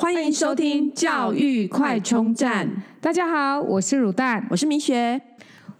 欢迎收听教育快充站。大家好，我是乳蛋，我是米雪。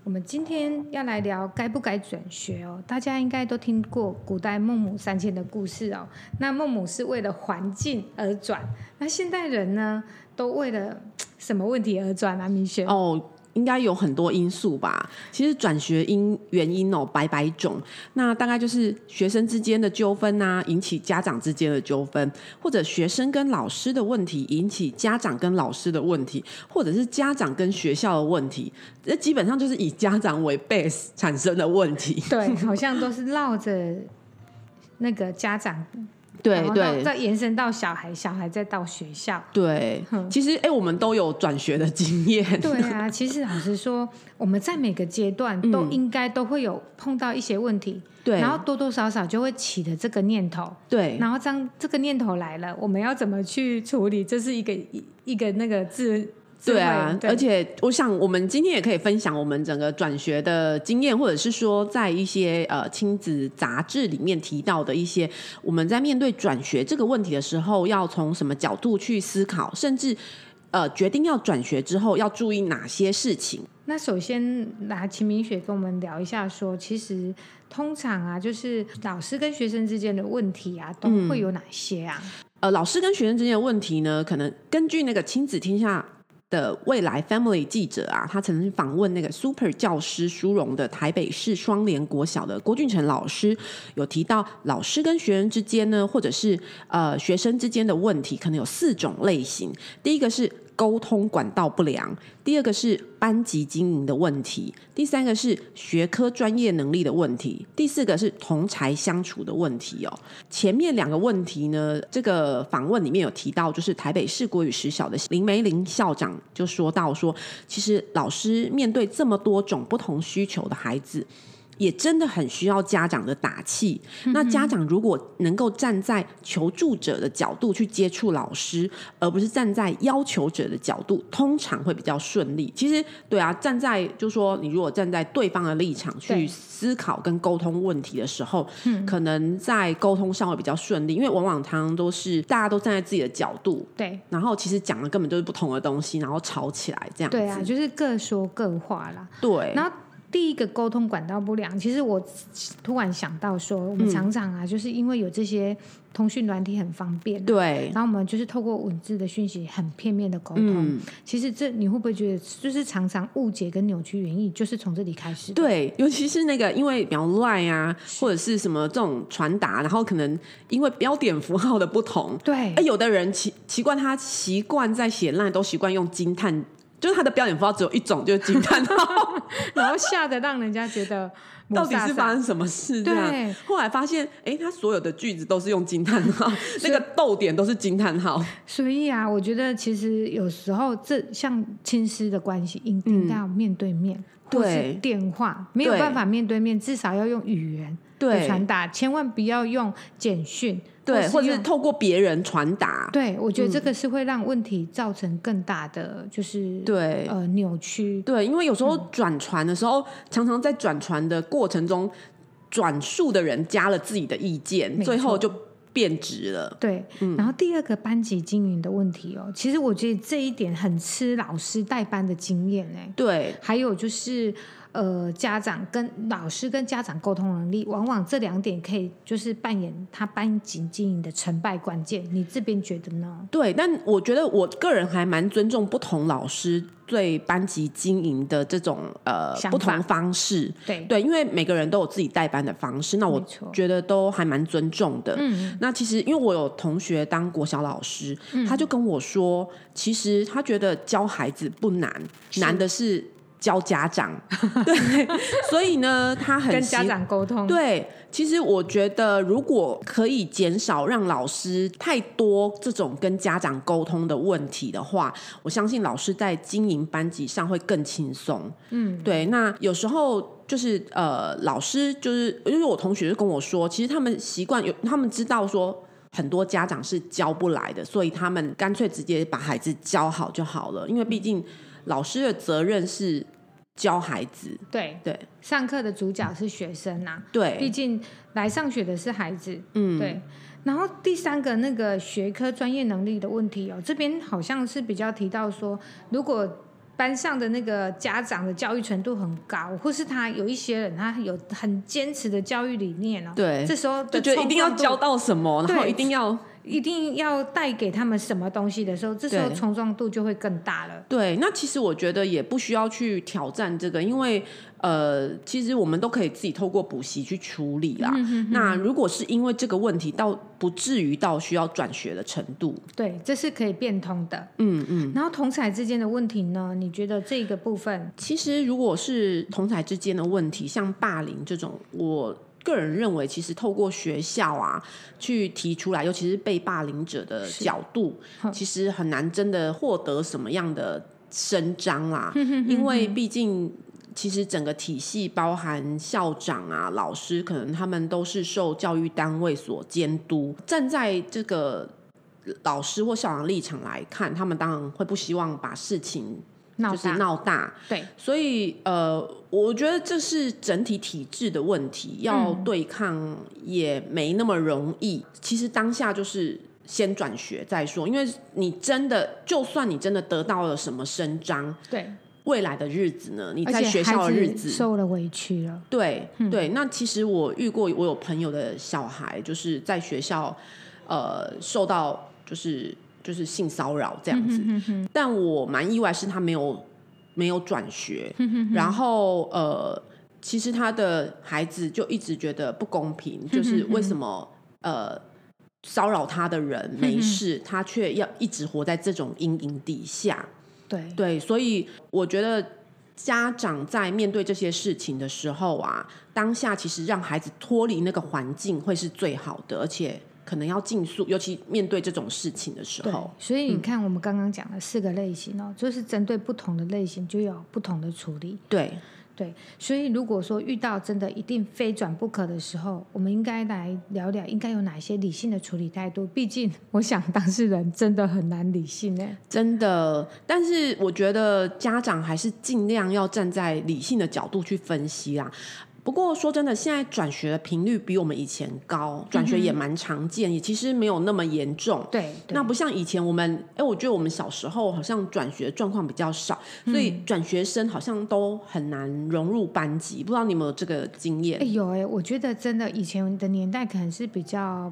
我们今天要来聊该不该转学哦。大家应该都听过古代孟母三迁的故事哦。那孟母是为了环境而转，那现代人呢，都为了什么问题而转啊？米雪哦。应该有很多因素吧。其实转学因原因哦百百种，那大概就是学生之间的纠纷啊，引起家长之间的纠纷，或者学生跟老师的问题引起家长跟老师的问题，或者是家长跟学校的问题。这基本上就是以家长为 base 产生的问题。对，好像都是绕着那个家长。对对，再延伸到小孩，小孩再到学校。对，其实哎，我们都有转学的经验。对啊，其实老实说，我们在每个阶段都应该都会有碰到一些问题。对，然后多多少少就会起的这个念头。对，然后当这个念头来了，我们要怎么去处理？这是一个一一个那个字。对啊，对，而且我想，我们今天也可以分享我们整个转学的经验，或者是说，在一些呃亲子杂志里面提到的一些，我们在面对转学这个问题的时候，要从什么角度去思考，甚至呃决定要转学之后要注意哪些事情。那首先来，秦明雪跟我们聊一下说，说其实通常啊，就是老师跟学生之间的问题啊，都会有哪些啊？嗯、呃，老师跟学生之间的问题呢，可能根据那个亲子天下。的未来 Family 记者啊，他曾经访问那个 Super 教师殊荣的台北市双联国小的郭俊成老师，有提到老师跟学生之间呢，或者是呃学生之间的问题，可能有四种类型。第一个是。沟通管道不良，第二个是班级经营的问题，第三个是学科专业能力的问题，第四个是同侪相处的问题哦。前面两个问题呢，这个访问里面有提到，就是台北市国语实小的林梅玲校长就说到说，其实老师面对这么多种不同需求的孩子。也真的很需要家长的打气。那家长如果能够站在求助者的角度去接触老师，而不是站在要求者的角度，通常会比较顺利。其实，对啊，站在就是说，你如果站在对方的立场去思考跟沟通问题的时候，可能在沟通上会比较顺利，因为往往常常都是大家都站在自己的角度，对，然后其实讲的根本就是不同的东西，然后吵起来这样子。对啊，就是各说各话啦。对，然后。第一个沟通管道不良，其实我突然想到说，我们常常啊，就是因为有这些通讯软体很方便，对，然后我们就是透过文字的讯息很片面的沟通，嗯、其实这你会不会觉得，就是常常误解跟扭曲原意，就是从这里开始？对，尤其是那个因为比较 LINE 啊，或者是什么这种传达，然后可能因为标点符号的不同，对，有的人习习惯他习惯在写 LINE 都习惯用惊叹。就是他的标点符号只有一种，就是惊叹号，然后吓得让人家觉得 到底是发生什么事？这样。对，后来发现，哎、欸，他所有的句子都是用惊叹号，那个逗点都是惊叹号。所以啊，我觉得其实有时候这像亲师的关系，一定要面对面，或是电话没有办法面对面，至少要用语言对传达，千万不要用简讯。对，或者是透过别人传达。对，我觉得这个是会让问题造成更大的，就是对呃扭曲。对，因为有时候转传的时候，嗯、常常在转传的过程中，转述的人加了自己的意见，最后就变质了。对，嗯、然后第二个班级经营的问题哦，其实我觉得这一点很吃老师带班的经验哎。对，还有就是。呃，家长跟老师跟家长沟通能力，往往这两点可以就是扮演他班级经营的成败关键。你这边觉得呢？对，但我觉得我个人还蛮尊重不同老师对班级经营的这种呃不同方式。对对，因为每个人都有自己带班的方式，那我觉得都还蛮尊重的。嗯，那其实因为我有同学当国小老师，嗯，他就跟我说，其实他觉得教孩子不难，难的是。教家长，对，所以呢，他很跟家长沟通。对，其实我觉得，如果可以减少让老师太多这种跟家长沟通的问题的话，我相信老师在经营班级上会更轻松。嗯，对。那有时候就是呃，老师就是，因为我同学就跟我说，其实他们习惯有，他们知道说很多家长是教不来的，所以他们干脆直接把孩子教好就好了，因为毕竟。老师的责任是教孩子，对对，上课的主角是学生呐、啊，对，毕竟来上学的是孩子，嗯，对。然后第三个那个学科专业能力的问题哦，这边好像是比较提到说，如果班上的那个家长的教育程度很高，或是他有一些人他有很坚持的教育理念哦，对，这时候就觉得一定要教到什么，然后一定要。一定要带给他们什么东西的时候，这时候冲撞度就会更大了。对，那其实我觉得也不需要去挑战这个，因为呃，其实我们都可以自己透过补习去处理啦。嗯、哼哼，那如果是因为这个问题，到不至于到需要转学的程度，对，这是可以变通的。嗯嗯。然后同才之间的问题呢？你觉得这个部分，其实如果是同才之间的问题，像霸凌这种，我。个人认为，其实透过学校啊去提出来，尤其是被霸凌者的角度，其实很难真的获得什么样的伸张啦。因为毕竟，其实整个体系包含校长啊、老师，可能他们都是受教育单位所监督。站在这个老师或校长立场来看，他们当然会不希望把事情。就是闹大，对，所以呃，我觉得这是整体体制的问题，要对抗也没那么容易。嗯、其实当下就是先转学再说，因为你真的，就算你真的得到了什么伸张，对，未来的日子呢？你在学校的日子受了委屈了，对、嗯、对。那其实我遇过，我有朋友的小孩就是在学校呃受到就是。就是性骚扰这样子，嗯、哼哼，但我蛮意外是他没有没有转学，嗯、哼哼，然后呃，其实他的孩子就一直觉得不公平，嗯、哼哼，就是为什么呃骚扰他的人没事，嗯、他却要一直活在这种阴影底下。对对，所以我觉得家长在面对这些事情的时候啊，当下其实让孩子脱离那个环境会是最好的，而且。可能要尽速，尤其面对这种事情的时候。所以你看，我们刚刚讲的四个类型哦，嗯、就是针对不同的类型就有不同的处理。对对，所以如果说遇到真的一定非转不可的时候，我们应该来聊聊，应该有哪些理性的处理态度？毕竟，我想当事人真的很难理性呢，真的。但是我觉得家长还是尽量要站在理性的角度去分析啦。不过说真的，现在转学的频率比我们以前高，转学也蛮常见，嗯、也其实没有那么严重。对，对那不像以前我们，哎，我觉得我们小时候好像转学状况比较少，嗯、所以转学生好像都很难融入班级。不知道你有没有这个经验？哎，有哎，我觉得真的以前的年代可能是比较，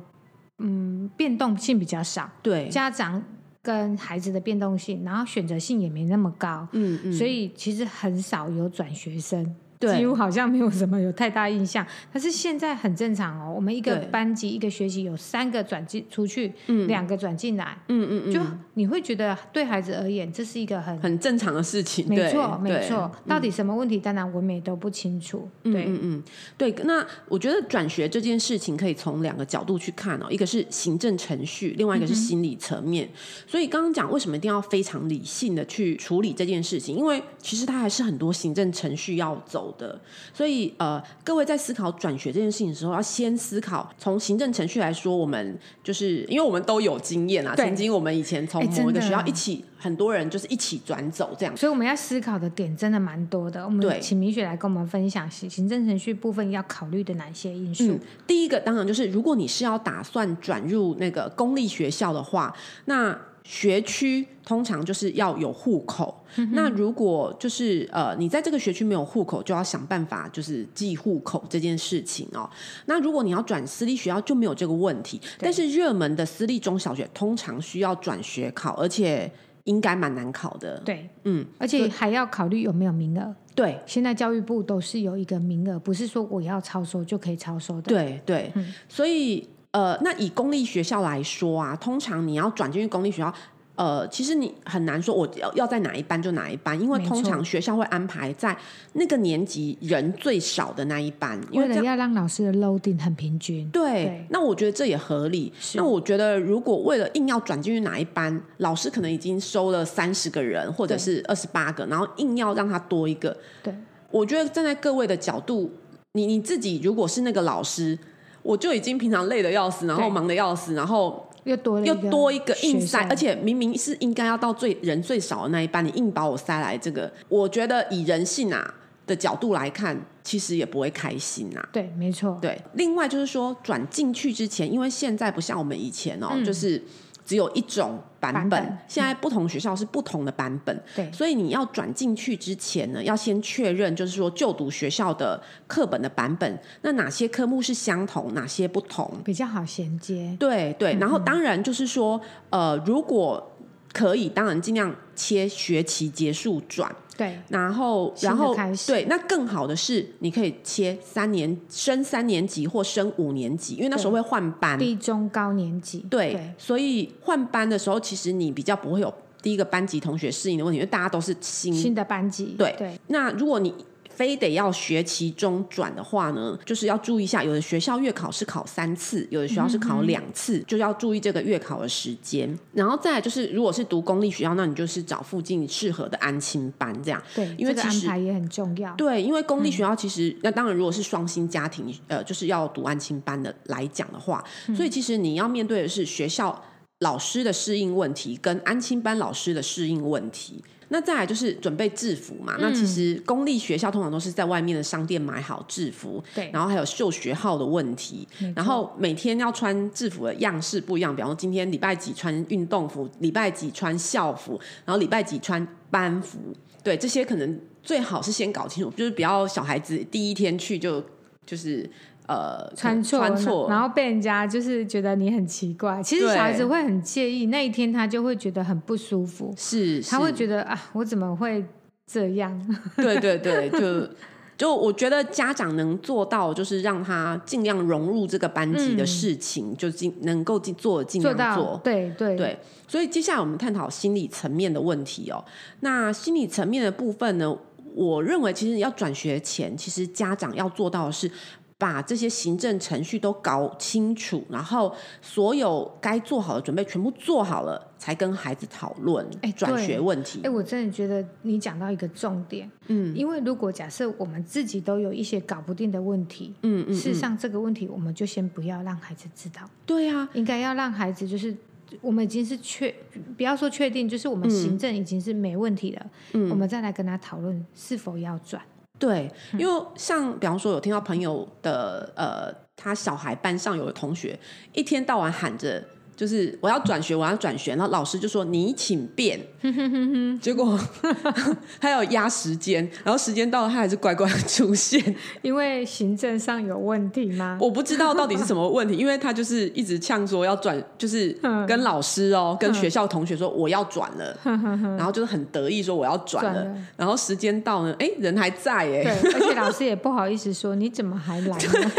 嗯，变动性比较少。对，家长跟孩子的变动性，然后选择性也没那么高。嗯嗯，所以其实很少有转学生。对几乎好像没有什么有太大印象，但是现在很正常哦。我们一个班级一个学期有三个转进出去，嗯、两个转进来，嗯嗯嗯，就你会觉得对孩子而言这是一个很很正常的事情，没错没错。到底什么问题？当然我们也都不清楚。对嗯嗯对。那我觉得转学这件事情可以从两个角度去看哦，一个是行政程序，另外一个是心理层面。嗯、所以刚刚讲为什么一定要非常理性的去处理这件事情？因为其实它还是很多行政程序要走的，所以。呃，各位在思考转学这件事情的时候，要先思考从行政程序来说，我们就是因为我们都有经验啊。曾经我们以前从某一个学校一起，很多人就是一起转走这样。所以我们要思考的点真的蛮多的。我们请米雪来跟我们分享行政程序部分要考虑的哪些因素。嗯，第一个当然就是，如果你是要打算转入那个公立学校的话，那学区通常就是要有户口，嗯、那如果就是呃，你在这个学区没有户口，就要想办法就是寄户口这件事情哦。那如果你要转私立学校，就没有这个问题。但是热门的私立中小学通常需要转学考，而且应该蛮难考的。对，嗯，而且还要考虑有没有名额。对，现在教育部都是有一个名额，不是说我要超收就可以超收的。对对，嗯、所以。呃，那以公立学校来说啊，通常你要转进去公立学校，呃，其实你很难说我要要在哪一班就哪一班，因为通常学校会安排在那个年级人最少的那一班，因为为了要让老师的 loading 很平均。对，对那我觉得这也合理。那我觉得如果为了硬要转进去哪一班，老师可能已经收了三十个人或者是二十八个，然后硬要让他多一个，对，我觉得站在各位的角度，你你自己如果是那个老师。我就已经平常累得要死，然后忙得要死，然后又多又多一个硬塞，而且明明是应该要到最人最少的那一班，你硬把我塞来这个，我觉得以人性啊，的角度来看，其实也不会开心呐、啊。对，没错。对，另外就是说转进去之前，因为现在不像我们以前哦，嗯、就是。只有一种版本，版本现在不同学校是不同的版本，对、嗯，所以你要转进去之前呢，要先确认，就是说就读学校的课本的版本，那哪些科目是相同，哪些不同，比较好衔接。对对，然后当然就是说，呃，如果可以，当然尽量切学期结束转。对，然后，然后，对，那更好的是，你可以切三年升三年级或升五年级，因为那时候会换班，低中高年级。对，对，所以换班的时候，其实你比较不会有第一个班级同学适应的问题，因为大家都是新新的班级。对对，那如果你。非得要学期中转的话呢，就是要注意一下，有的学校月考是考三次，有的学校是考两次，嗯、就要注意这个月考的时间。然后再来就是，如果是读公立学校，那你就是找附近适合的安亲班这样。对，因为其实、这个、安排也很重要。对，因为公立学校其实，嗯、那当然如果是双薪家庭，呃，就是要读安亲班的来讲的话，嗯、所以其实你要面对的是学校老师的适应问题，跟安亲班老师的适应问题。那再来就是准备制服嘛。嗯、那其实公立学校通常都是在外面的商店买好制服，对。然后还有绣学号的问题，然后每天要穿制服的样式不一样，比方说今天礼拜几穿运动服，礼拜几穿校服，然后礼拜几穿班服。对，这些可能最好是先搞清楚，就是不要小孩子第一天去就就是。呃，穿错，穿错，然后被人家就是觉得你很奇怪。其实小孩子会很介意，那一天他就会觉得很不舒服。是，他会觉得啊，我怎么会这样？对对对，就就我觉得家长能做到，就是让他尽量融入这个班级的事情，嗯、就尽能够尽做尽量做。做对对对，所以接下来我们探讨心理层面的问题哦。那心理层面的部分呢，我认为其实要转学前，其实家长要做到的是。把这些行政程序都搞清楚，然后所有该做好的准备全部做好了，才跟孩子讨论转学问题。哎，我真的觉得你讲到一个重点，嗯，因为如果假设我们自己都有一些搞不定的问题，嗯嗯，事实上这个问题我们就先不要让孩子知道。对啊，应该要让孩子就是我们已经是确，不要说确定，就是我们行政已经是没问题了，嗯，我们再来跟他讨论是否要转。对，因为像比方说有听到朋友的呃，他小孩班上有的同学一天到晚喊着。就是我要转学，我要转学，然后老师就说你请便，结果 他要压时间，然后时间到了他还是乖乖出现，因为行政上有问题吗？我不知道到底是什么问题，因为他就是一直呛说要转，就是跟老师哦，跟学校同学说我要转了，然后就是很得意说我要转了，然后时间到呢，哎，人还在哎，对，而且老师也不好意思说你怎么还来呢？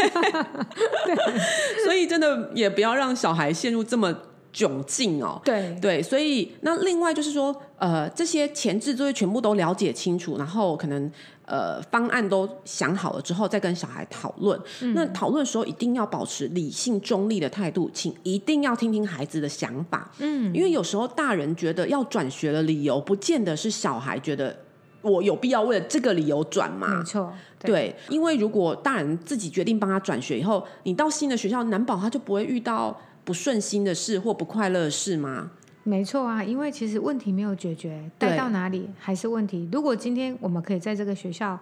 对，所以真的也不要让小孩陷入这么。窘境哦，对对，所以那另外就是说，呃，这些前置作业全部都了解清楚，然后可能呃方案都想好了之后，再跟小孩讨论。嗯、那讨论的时候一定要保持理性中立的态度，请一定要听听孩子的想法。嗯，因为有时候大人觉得要转学的理由，不见得是小孩觉得我有必要为了这个理由转嘛。没错，对，对，因为如果大人自己决定帮他转学以后，你到新的学校，难保他就不会遇到。不顺心的事或不快乐的事吗？没错啊，因为其实问题没有解决，带到哪里还是问题。如果今天我们可以在这个学校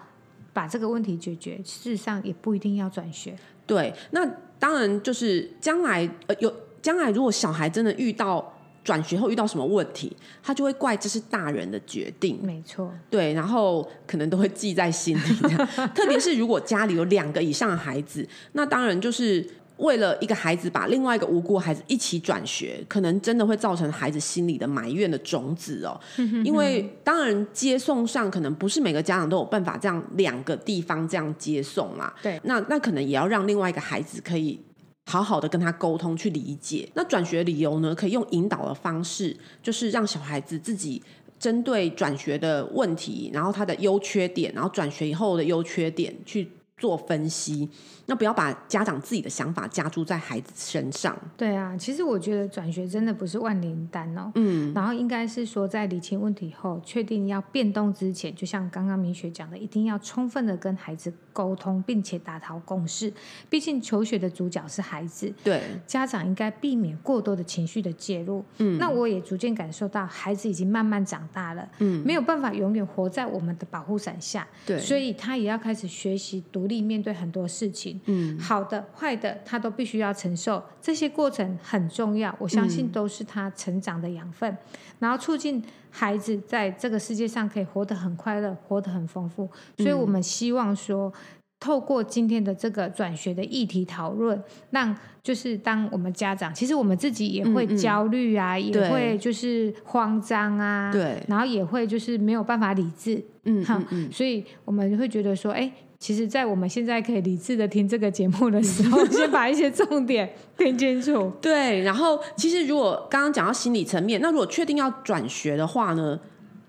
把这个问题解决，事实上也不一定要转学。对，那当然就是将来呃有将来，如果小孩真的遇到转学后遇到什么问题，他就会怪这是大人的决定。没错，对，然后可能都会记在心里。特别是如果家里有两个以上的孩子，那当然就是。为了一个孩子把另外一个无辜孩子一起转学，可能真的会造成孩子心里的埋怨的种子哦。因为当然接送上可能不是每个家长都有办法这样两个地方这样接送啦。对，那那可能也要让另外一个孩子可以好好的跟他沟通去理解。那转学理由呢，可以用引导的方式，就是让小孩子自己针对转学的问题，然后他的优缺点，然后转学以后的优缺点去。做分析，那不要把家长自己的想法加注在孩子身上。对啊，其实我觉得转学真的不是万灵丹哦。嗯，然后应该是说在理清问题后，确定要变动之前，就像刚刚明雪讲的，一定要充分的跟孩子沟通，并且达成共识。毕竟求学的主角是孩子，对家长应该避免过多的情绪的介入。嗯，那我也逐渐感受到孩子已经慢慢长大了，嗯，没有办法永远活在我们的保护伞下，对，所以他也要开始学习独立面对很多事情。嗯，好的、坏的，他都必须要承受。这些过程很重要，我相信都是他成长的养分，嗯、然后促进孩子在这个世界上可以活得很快乐，活得很丰富。所以我们希望说。透过今天的这个转学的议题讨论，让就是当我们家长，其实我们自己也会焦虑啊，嗯嗯、也会就是慌张啊，对，然后也会就是没有办法理智，嗯，嗯，嗯，所以我们会觉得说，哎，其实，在我们现在可以理智的听这个节目的时候，先把一些重点听清楚。对，然后其实如果刚刚讲到心理层面，那如果确定要转学的话呢，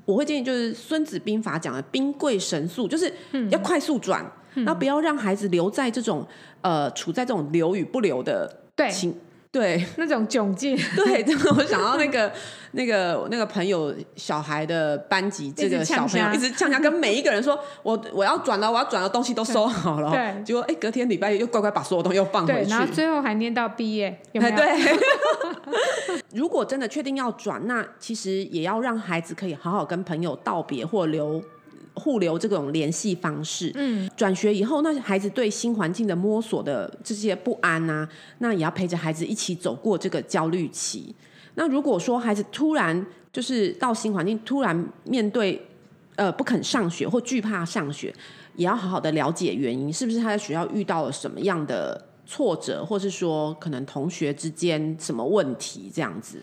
我会建议就是《孙子兵法》讲的“兵贵神速”，就是要快速转。嗯那不要让孩子留在这种呃，处在这种留与不留的情，对，那种窘境。对，我想到那个那个那个朋友小孩的班级，这个小朋友一直呛呛跟每一个人说：“我我要转了，我要转的东西都收好了。”对，结果哎，隔天礼拜一又乖乖把所有东西又放回去，然后最后还念到毕业，有没有？对。如果真的确定要转，那其实也要让孩子可以好好跟朋友道别或留。互留这种联系方式。嗯，转学以后，那孩子对新环境的摸索的这些不安啊，那也要陪着孩子一起走过这个焦虑期。那如果说孩子突然就是到新环境，突然面对呃不肯上学或惧怕上学，也要好好的了解原因，是不是他在学校遇到了什么样的挫折，或是说可能同学之间什么问题这样子。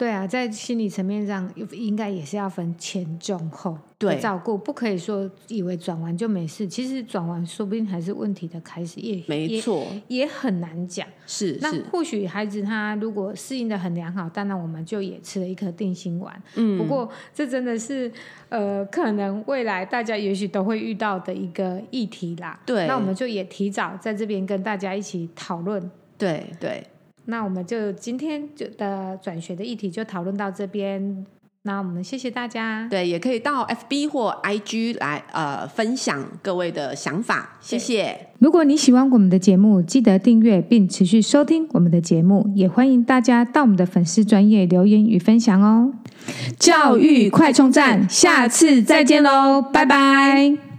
对啊，在心理层面上，应该也是要分前中后对照顾，不可以说以为转完就没事。其实转完，说不定还是问题的开始，也没错，也，也很难讲。是，那或许孩子他如果适应的很良好，当然我们就也吃了一颗定心丸。嗯，不过这真的是呃，可能未来大家也许都会遇到的一个议题啦。对，那我们就也提早在这边跟大家一起讨论。对对。那我们就今天就的转学的议题就讨论到这边。那我们谢谢大家。对，也可以到 FB 或 IG 来呃分享各位的想法。谢谢。如果你喜欢我们的节目，记得订阅并持续收听我们的节目。也欢迎大家到我们的粉丝专业留言与分享哦。教育快充站，下次再见喽，拜拜。